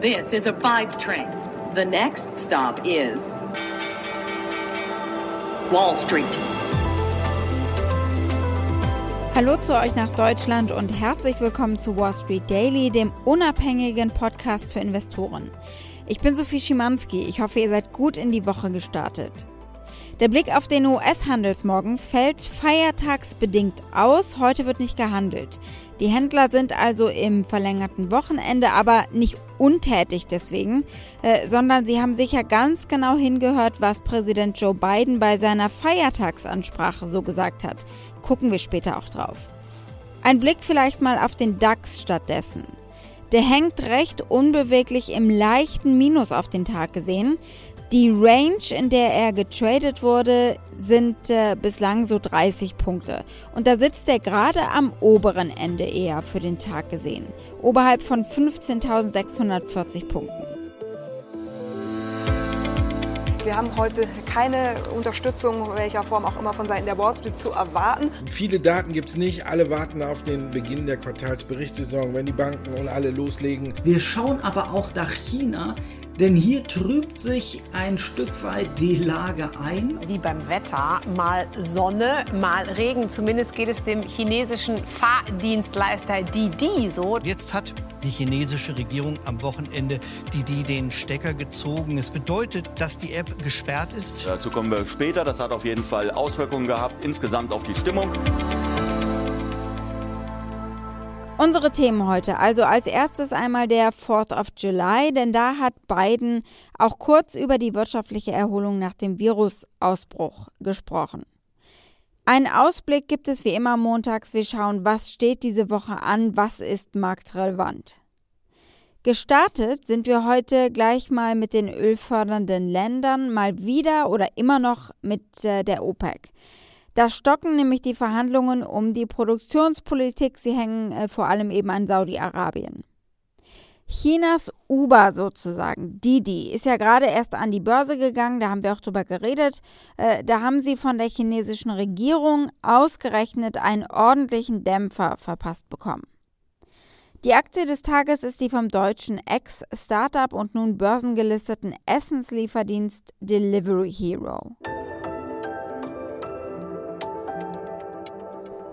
This is a five train. The next stop is Wall Street. Hallo zu euch nach Deutschland und herzlich willkommen zu Wall Street Daily, dem unabhängigen Podcast für Investoren. Ich bin Sophie Schimanski. Ich hoffe, ihr seid gut in die Woche gestartet. Der Blick auf den US-Handelsmorgen fällt feiertagsbedingt aus. Heute wird nicht gehandelt. Die Händler sind also im verlängerten Wochenende, aber nicht untätig deswegen, äh, sondern sie haben sicher ganz genau hingehört, was Präsident Joe Biden bei seiner Feiertagsansprache so gesagt hat. Gucken wir später auch drauf. Ein Blick vielleicht mal auf den DAX stattdessen. Der hängt recht unbeweglich im leichten Minus auf den Tag gesehen. Die Range, in der er getradet wurde, sind äh, bislang so 30 Punkte. Und da sitzt er gerade am oberen Ende eher für den Tag gesehen. Oberhalb von 15.640 Punkten. Wir haben heute keine Unterstützung, welcher Form auch immer, von Seiten der Wall Street zu erwarten. Viele Daten gibt es nicht. Alle warten auf den Beginn der Quartalsberichtssaison, wenn die Banken und alle loslegen. Wir schauen aber auch nach China. Denn hier trübt sich ein Stück weit die Lage ein. Wie beim Wetter, mal Sonne, mal Regen. Zumindest geht es dem chinesischen Fahrdienstleister Didi so. Jetzt hat die chinesische Regierung am Wochenende Didi den Stecker gezogen. Es bedeutet, dass die App gesperrt ist. Dazu kommen wir später. Das hat auf jeden Fall Auswirkungen gehabt, insgesamt auf die Stimmung. Unsere Themen heute. Also als erstes einmal der 4th of July, denn da hat Biden auch kurz über die wirtschaftliche Erholung nach dem Virusausbruch gesprochen. Einen Ausblick gibt es wie immer montags. Wir schauen, was steht diese Woche an, was ist marktrelevant. Gestartet sind wir heute gleich mal mit den ölfördernden Ländern, mal wieder oder immer noch mit äh, der OPEC. Da stocken nämlich die Verhandlungen um die Produktionspolitik. Sie hängen äh, vor allem eben an Saudi-Arabien. Chinas Uber sozusagen, Didi, ist ja gerade erst an die Börse gegangen, da haben wir auch drüber geredet. Äh, da haben sie von der chinesischen Regierung ausgerechnet einen ordentlichen Dämpfer verpasst bekommen. Die Aktie des Tages ist die vom deutschen Ex-Startup und nun börsengelisteten Essenslieferdienst Delivery Hero.